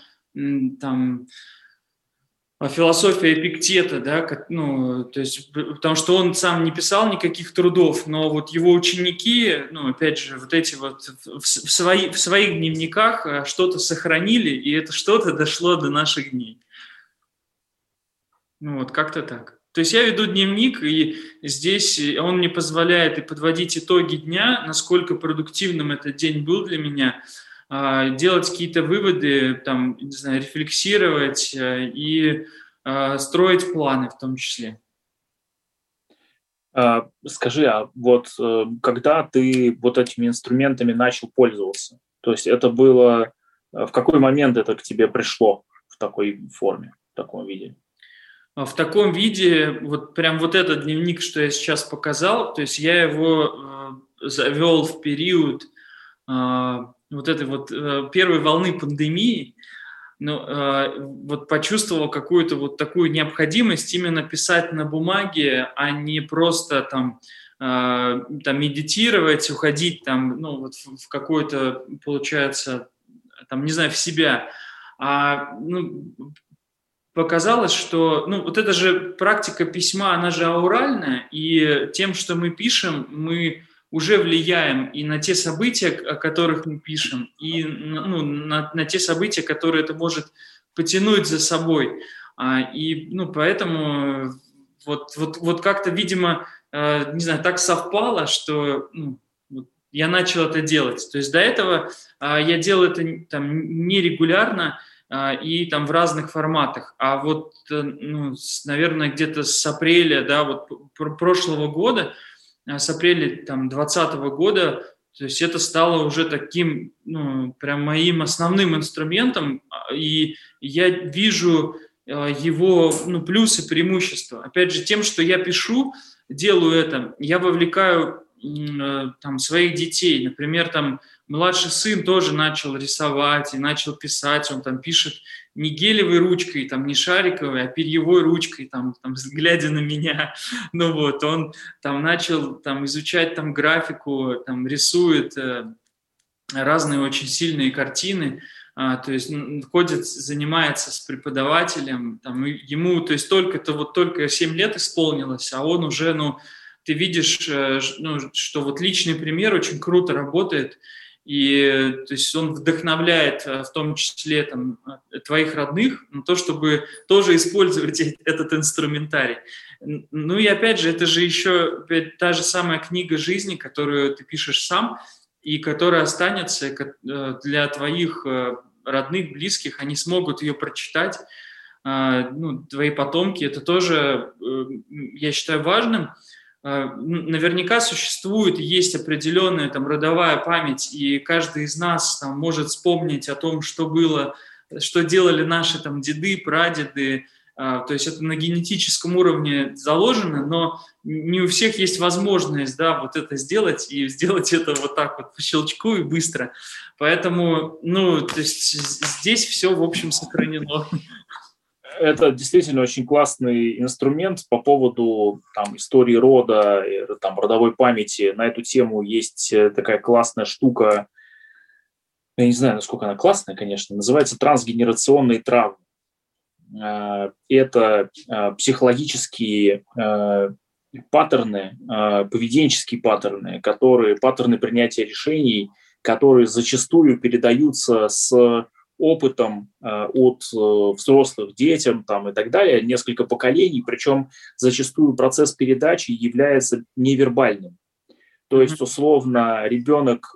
S2: там философия Эпиктета, да, ну, то есть, потому что он сам не писал никаких трудов, но вот его ученики, ну, опять же, вот эти вот в, свои, в своих дневниках а, что-то сохранили, и это что-то дошло до наших дней. Ну вот, как-то так. То есть я веду дневник, и здесь он мне позволяет и подводить итоги дня, насколько продуктивным этот день был для меня, а, делать какие-то выводы, там, не знаю, рефлексировать э, и а, строить планы в том числе.
S1: А, скажи, а вот э, когда ты вот этими инструментами начал пользоваться? То есть это было, э, в какой момент это к тебе пришло в такой форме, в таком виде?
S2: А в таком виде, вот прям вот этот дневник, что я сейчас показал, то есть я его завел в период вот этой вот э, первой волны пандемии, но э, вот почувствовал какую-то вот такую необходимость именно писать на бумаге, а не просто там э, там медитировать, уходить там, ну вот в, в какой-то, получается, там, не знаю, в себя, а ну, показалось, что, ну, вот это же практика письма, она же ауральная, и тем, что мы пишем, мы уже влияем и на те события, о которых мы пишем, и ну, на, на те события, которые это может потянуть за собой. А, и, ну, поэтому вот, вот, вот как-то, видимо, э, не знаю, так совпало, что ну, я начал это делать. То есть до этого э, я делал это там нерегулярно, а, и там в разных форматах. А вот, э, ну, с, наверное, где-то с апреля, да, вот прошлого года, а, с апреля там 2020 года, то есть это стало уже таким, ну, прям моим основным инструментом, а, и я вижу его, ну, плюсы, преимущества. Опять же, тем, что я пишу, делаю это, я вовлекаю э, там своих детей, например, там младший сын тоже начал рисовать и начал писать. Он там пишет не гелевой ручкой, там, не шариковой, а перьевой ручкой, там, там, глядя на меня. Ну вот, он там начал там, изучать там, графику, там, рисует э, разные очень сильные картины. А, то есть ходит, занимается с преподавателем, там, ему, то есть только-то вот только 7 лет исполнилось, а он уже, ну, ты видишь, э, ну, что вот личный пример очень круто работает, И то есть он вдохновляет в том числе там, твоих родных на то, чтобы тоже использовать этот инструментарий. Ну и опять же, это же еще та же самая книга жизни, которую ты пишешь сам, и которая останется для твоих родных, близких, они смогут ее прочитать, ну, твои потомки, это тоже, э, я считаю, важным. А, наверняка существует, есть определенная там родовая память, и каждый из нас там может вспомнить о том, что было, что делали наши там деды, прадеды, а, то есть это на генетическом уровне заложено, но не у всех есть возможность, да, вот это сделать и сделать это вот так вот по щелчку и быстро. Поэтому, ну, то есть здесь все, в общем, сохранено.
S1: Это действительно очень классный инструмент по поводу там, истории рода, там, родовой памяти. На эту тему есть э, такая классная штука, я не знаю, насколько она классная, конечно, называется трансгенерационные травмы. Э, это э, психологические э, паттерны, поведенческие паттерны, которые, паттерны принятия решений, которые зачастую передаются с опытом от взрослых детям там, и так далее, несколько поколений, причем зачастую процесс передачи является невербальным. То есть, условно, ребенок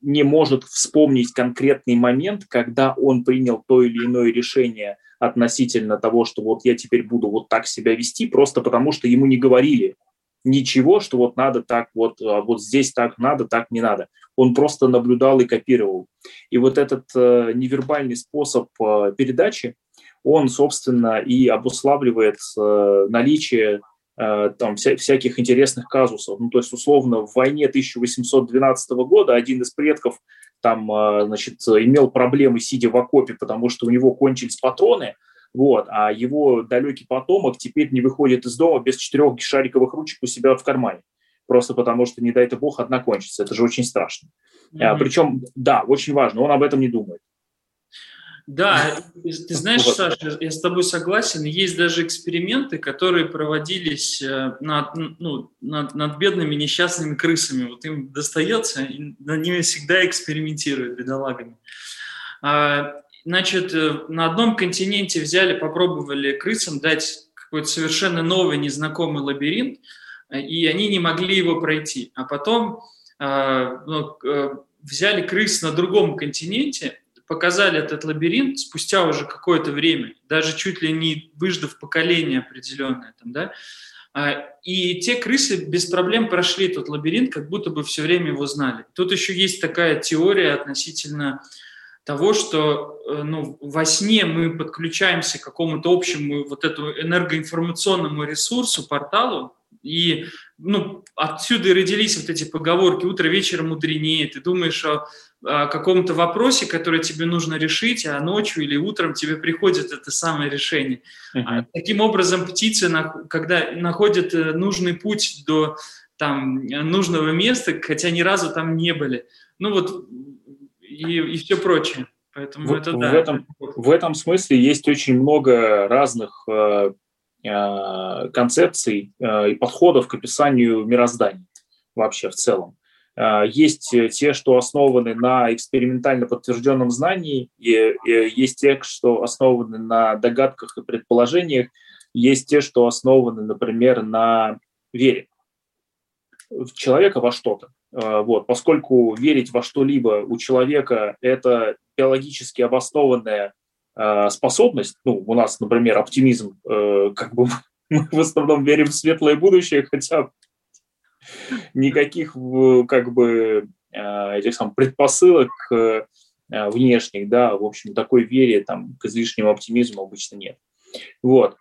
S1: не может вспомнить конкретный момент, когда он принял то или иное решение относительно того, что вот я теперь буду вот так себя вести, просто потому что ему не говорили ничего, что вот надо так, вот, а вот здесь так надо, так не надо. Он просто наблюдал и копировал. И вот этот э, невербальный способ э, передачи, он, собственно, и обуславливает э, наличие там, вся, всяких интересных казусов. Ну, то есть, условно, в войне 1812 года один из предков там, значит, имел проблемы, сидя в окопе, потому что у него кончились патроны, вот, а его далекий потомок теперь не выходит из дома без четырех шариковых ручек у себя в кармане, просто потому что, не дай это бог, одна кончится. Это же очень страшно. Mm-hmm. А, причем, да, очень важно, он об этом не думает.
S2: Да, ты знаешь, вот. Саша, я с тобой согласен. Есть даже эксперименты, которые проводились э, над, ну, над, над бедными несчастными крысами. Вот им достается, и над ними всегда экспериментируют, бедолагами. А, значит, э, на одном континенте взяли, попробовали крысам дать какой-то совершенно новый, незнакомый лабиринт, и они не могли его пройти. А потом ну, взяли крыс на другом континенте, показали этот лабиринт спустя уже какое-то время, даже чуть ли не выждав поколение определенное. Там, да? А, и те крысы без проблем прошли этот лабиринт, как будто бы все время его знали. Тут еще есть такая теория относительно того, что э, ну, во сне мы подключаемся к какому-то общему вот этому энергоинформационному ресурсу, порталу, и ну, отсюда и родились вот эти поговорки «утро вечером мудренее». Ты думаешь о каком-то вопросе, который тебе нужно решить, а ночью или утром тебе приходит это самое решение. Uh-huh. Таким образом, птицы, когда находят э, нужный путь до там, нужного места, хотя ни разу там не были, ну вот и, и все прочее. Поэтому
S1: в,
S2: это
S1: в
S2: да.
S1: Этом, в этом смысле есть очень много разных э, концепций э, и подходов к описанию мироздания вообще в целом. А, есть э, те, что основаны на экспериментально подтвержденном знании, и есть те, что основаны на догадках и предположениях, есть те, что основаны, например, на вере в человека во что-то. Вот, поскольку верить во что-либо у человека – это биологически обоснованная а, способность, ну, у нас, например, оптимизм, э, как бы мы в основном верим в светлое будущее, хотя никаких как бы а, этих самых предпосылок внешних, да, в общем, такой вере там, к излишнему оптимизму обычно нет. Вот.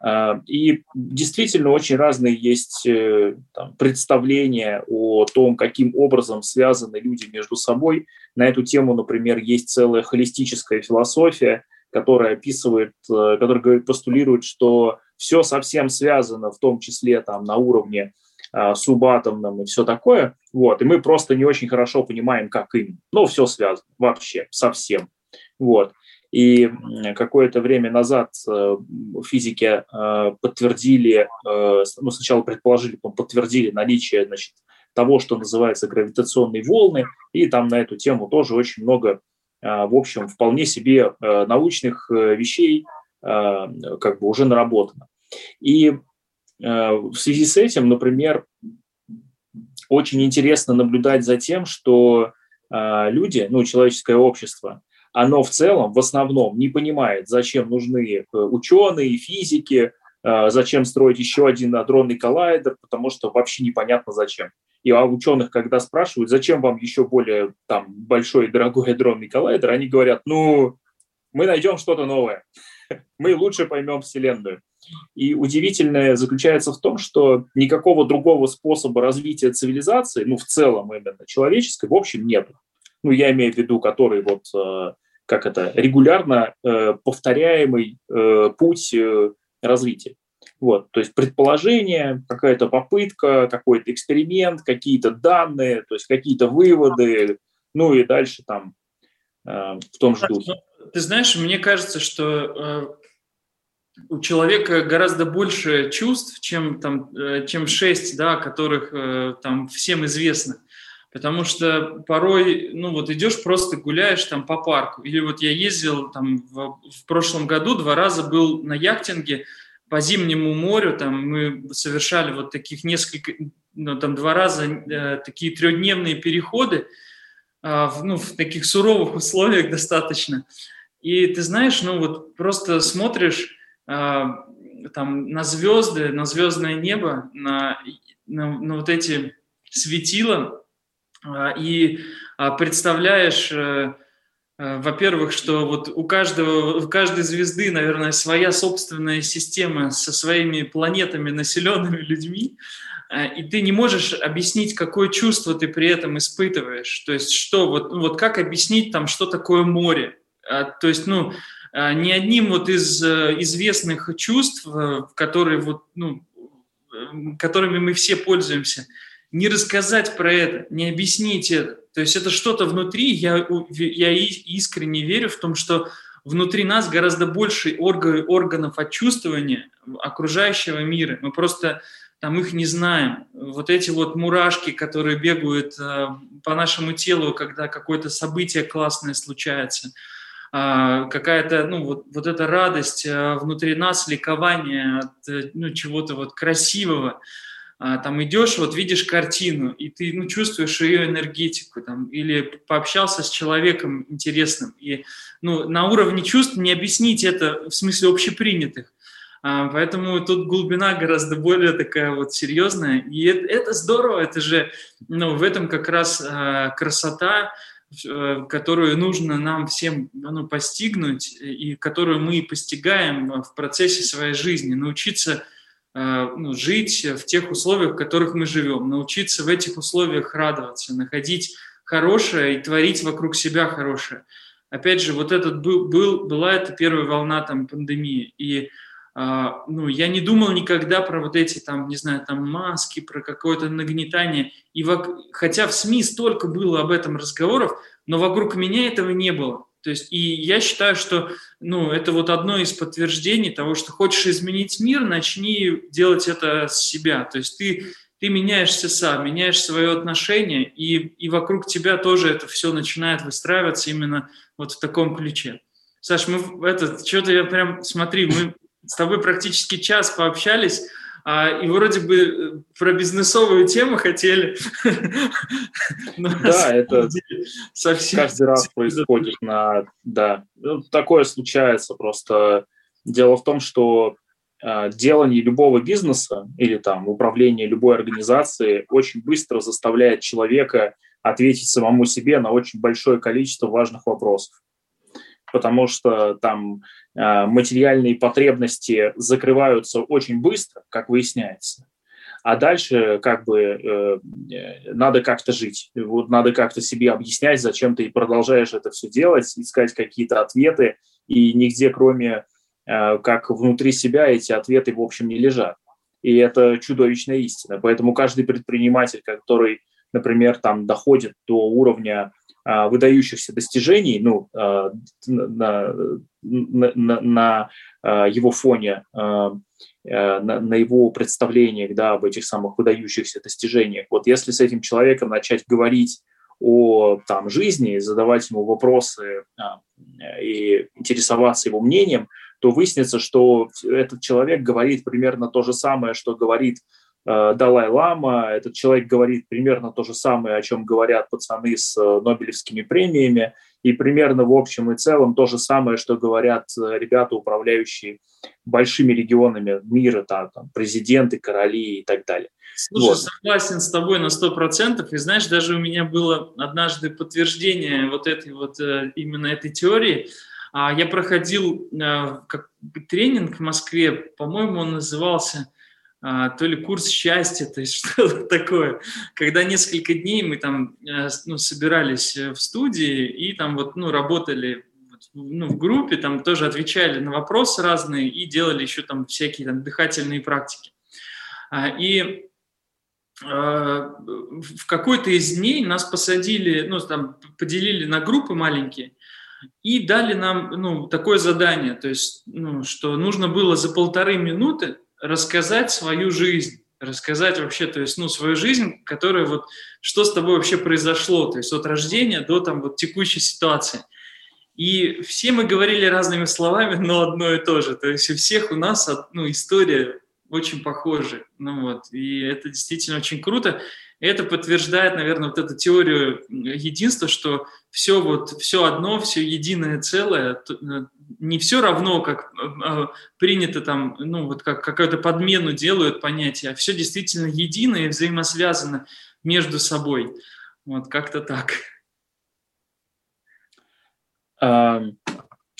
S1: И действительно очень разные есть э, там, представления о том, каким образом связаны люди между собой. На эту тему, например, есть целая холистическая философия, которая описывает, э, которая постулирует, что все совсем связано, в том числе там, на уровне а, субатомном и все такое. Вот, и мы просто не очень хорошо понимаем, как именно. Но все связано вообще, совсем. Вот. И какое-то время назад э, физики э, подтвердили, ну, сначала предположили, потом подтвердили наличие значит, того, что называется гравитационные волны, и там на эту тему тоже очень много, в общем, вполне себе научных вещей как бы уже наработано. И в связи с этим, например, очень интересно наблюдать за тем, что люди, ну, человеческое общество, оно в целом, в основном, не понимает, зачем нужны э, ученые, физики, э, зачем строить еще один адронный коллайдер, потому что вообще непонятно зачем. И а ученых, когда спрашивают, зачем вам еще более там, большой и дорогой адронный коллайдер, они говорят, ну, мы найдем что-то новое, мы лучше поймем Вселенную. И удивительное заключается в том, что никакого другого способа развития цивилизации, ну, в целом именно человеческой, в общем, нет. Ну, я имею в виду, который вот э, как это, регулярно э, повторяемый э, путь э, развития. Вот, то есть предположение, какая-то попытка, какой-то эксперимент, какие-то данные, то есть какие-то выводы, ну и дальше там э, в том же духе.
S2: Ну, ты знаешь, мне кажется, что э, у человека гораздо больше чувств, чем, там, э, чем шесть, да, которых э, там всем известно. Потому что порой, ну вот идешь просто гуляешь там по парку. Или вот я ездил там в, в прошлом году, два раза был на яхтинге по зимнему морю, там мы совершали вот таких несколько, ну там два раза э, такие трехдневные переходы, э, в, ну в таких суровых условиях достаточно. И ты знаешь, ну вот просто смотришь э, там на звезды, на звездное небо, на, на, на вот эти светила, а, и а, представляешь, э, э, во-первых, что вот у каждого, у каждой звезды, наверное, своя собственная система со своими планетами, населенными людьми, а, и ты не можешь объяснить, какое чувство ты при этом испытываешь. То есть что, вот, ну, вот как объяснить там, что такое море? То есть, ну, ни одним вот из э, известных чувств, которые вот, ну, которыми мы все пользуемся – не рассказать про это, не объяснить это. То есть это что-то внутри, я, я искренне верю в том, что внутри нас гораздо больше органов отчувствования окружающего мира. Мы просто там их не знаем. Вот эти вот мурашки, которые бегают э, по нашему телу, когда какое-то событие классное случается, э, какая-то, ну, вот, вот эта радость э, внутри нас, ликование от э, ну, чего-то вот красивого – там идешь, вот видишь картину, и ты ну, чувствуешь ее энергетику, там, или пообщался с человеком интересным, и ну, на уровне чувств не объяснить это в смысле общепринятых. А, поэтому тут глубина гораздо более такая вот серьезная, и это, здорово, это же, ну, в этом как раз а, красота, э, которую нужно нам всем ну, постигнуть, и которую мы постигаем в процессе своей жизни, научиться ну, жить в тех условиях, в которых мы живем, научиться в этих условиях радоваться, находить хорошее и творить вокруг себя хорошее. Опять же, вот этот был, был была эта первая волна там пандемии, и а, ну, я не думал никогда про вот эти там, не знаю, там маски, про какое-то нагнетание. И вок... хотя в СМИ столько было об этом разговоров, но вокруг меня этого не было. То есть, и я считаю, что ну, это вот одно из подтверждений того, что хочешь изменить мир, начни делать это с себя. То есть ты, ты меняешься сам, меняешь свое отношение, и, и вокруг тебя тоже это все начинает выстраиваться именно вот в таком ключе. Саш, мы это, что-то я прям, смотри, мы с тобой практически час пообщались, а, и вроде бы э, про бизнесовую тему хотели.
S1: Да, это совсем каждый раз происходит на... Да, ну, такое случается просто. Дело в том, что а, делание любого бизнеса или там управление любой организацией очень быстро заставляет человека ответить самому себе на очень большое количество важных вопросов. Потому что там материальные потребности закрываются очень быстро, как выясняется. А дальше как бы э, э, надо как-то жить. Вот надо как-то себе объяснять, зачем ты продолжаешь это все делать, искать какие-то ответы, и нигде, кроме э, как внутри себя, эти ответы, в общем, не лежат. И это чудовищная истина. Поэтому каждый предприниматель, который, например, там доходит до уровня выдающихся достижений ну, а, на, на, на, на его фоне, а, на, на его представлениях да, об этих самых выдающихся достижениях. Вот если с этим человеком начать говорить о там, жизни, задавать ему вопросы а, и интересоваться его мнением, то выяснится, что этот человек говорит примерно то же самое, что говорит Далай-Лама, этот человек говорит примерно то же самое, о чем говорят пацаны с э, Нобелевскими премиями, и примерно в общем и целом то же самое, что говорят э, ребята, управляющие большими регионами мира, там, там, президенты, короли и так далее.
S2: Слушай, вот. согласен с тобой на сто процентов. И знаешь, даже у меня было однажды подтверждение вот этой вот э, именно этой теории. А, я проходил э, как тренинг в Москве, по-моему, он назывался то ли курс счастья, то есть что-то такое, когда несколько дней мы там э, ну, собирались в студии и там вот ну, работали ну, в группе, там тоже отвечали на вопросы разные и делали еще там всякие там дыхательные практики. А, и Э, в какой-то из дней нас посадили, ну, там, поделили на группы маленькие и дали нам, ну, такое задание, то есть, ну, что нужно было за полторы минуты рассказать свою жизнь, рассказать вообще, то есть, ну, свою жизнь, которая вот, что с тобой вообще произошло, то есть, от рождения до, там, вот, текущей ситуации. И все мы говорили разными словами, но одно и то же. То есть у всех у нас ну, история очень похожи. Ну вот, и это действительно очень круто. И это подтверждает, наверное, вот эту теорию единства, что все вот, все одно, все единое целое, э, не все равно, как э, принято там, ну вот как какую-то подмену делают понятия, а все действительно единое и взаимосвязано между собой. Вот как-то так.
S1: А,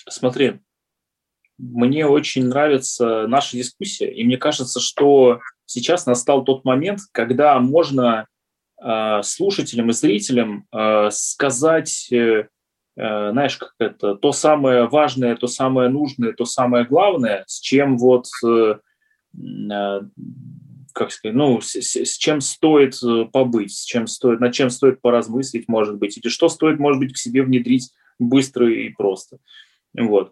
S1: смотри, мне очень нравится наша дискуссия, и мне кажется, что сейчас настал тот момент, когда можно э, слушателям и зрителям э, сказать, э, э, знаешь, как это, то самое важное, то самое нужное, то самое главное, с чем вот, э, э, как сказать, ну, с, с чем стоит э, побыть, с чем стоит, над чем стоит поразмыслить, может быть, или что стоит, может быть, к себе внедрить быстро и просто. Вот.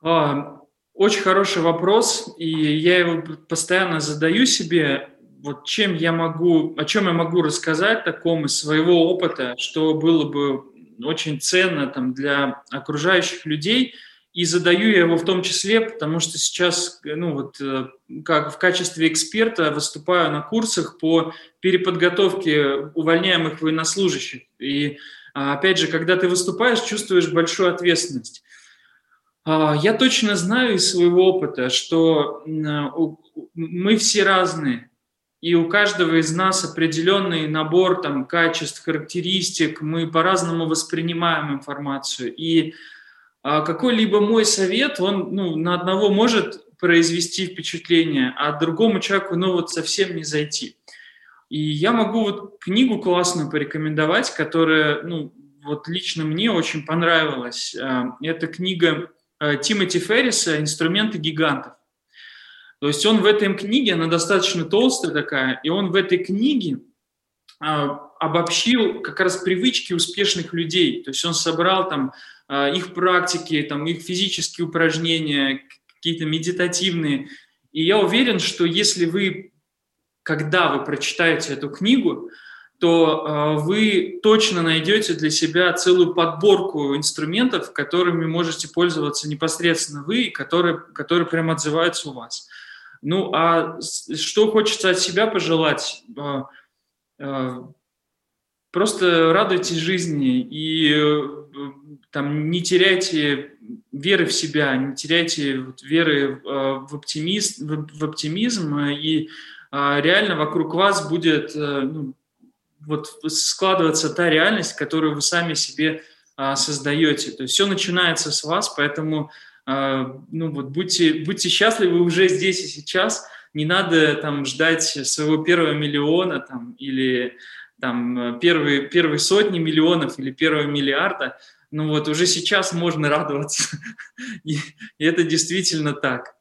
S2: А, очень хороший вопрос, и я его постоянно задаю себе, вот чем я могу, о чем я могу рассказать таком из своего опыта, что было бы очень ценно там, для окружающих людей, и задаю я его в том числе, потому что сейчас, ну вот, э, как в качестве эксперта выступаю на курсах по переподготовке увольняемых военнослужащих. И а, опять же, когда ты выступаешь, чувствуешь большую ответственность. А, я точно знаю из своего опыта, что мы все разные, и у каждого из нас определенный набор там, качеств, характеристик, мы по-разному воспринимаем информацию. И а, какой-либо мой совет, он ну, на одного может произвести впечатление, а другому человеку ну, вот совсем не зайти. И я могу вот книгу классную порекомендовать, которая ну, вот лично мне очень понравилась. А, это книга Э, Тимоти Ферриса «Инструменты гигантов». То есть он в этой книге, она достаточно толстая такая, и он в этой книге а, обобщил как раз привычки успешных людей. То есть он собрал там а, их практики, там, их физические упражнения, какие-то медитативные. И я уверен, что если вы, когда вы прочитаете эту книгу, то э, вы точно найдете для себя целую подборку инструментов, которыми можете пользоваться непосредственно вы, которые, которые прям отзываются у вас. Ну, а что хочется от себя пожелать? Э, э, просто радуйтесь жизни и там не теряйте веры в себя, не теряйте веры в, оптимизм, в оптимизм, и реально вокруг вас будет ну, вот складываться та реальность, которую вы сами себе а, создаете. То есть все начинается с вас, поэтому а, ну вот будьте, будьте счастливы уже здесь и сейчас. Не надо там ждать своего первого миллиона там, или там первые, первые сотни миллионов или первого миллиарда. Ну вот уже сейчас можно радоваться. и, и это действительно так.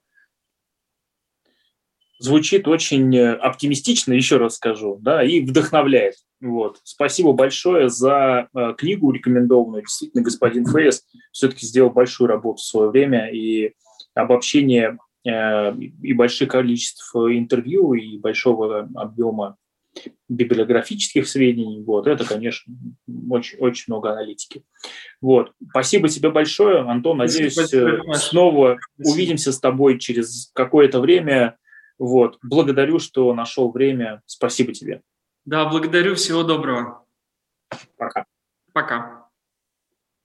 S1: Звучит очень э, оптимистично, еще раз скажу, да, и вдохновляет. Вот. Спасибо большое за э, книгу рекомендованную. Действительно, господин Фейс все-таки сделал большую работу в свое время, и обобщение э, и большое количество интервью, и большого объема библиографических сведений. Вот, это, конечно, очень, очень много аналитики. Вот. Спасибо тебе большое, Антон. Надеюсь, Спасибо, снова Спасибо. увидимся с тобой через какое-то время. Вот. Благодарю, что нашел время. Спасибо тебе.
S2: Да, благодарю. Всего доброго.
S1: Пока.
S2: Пока.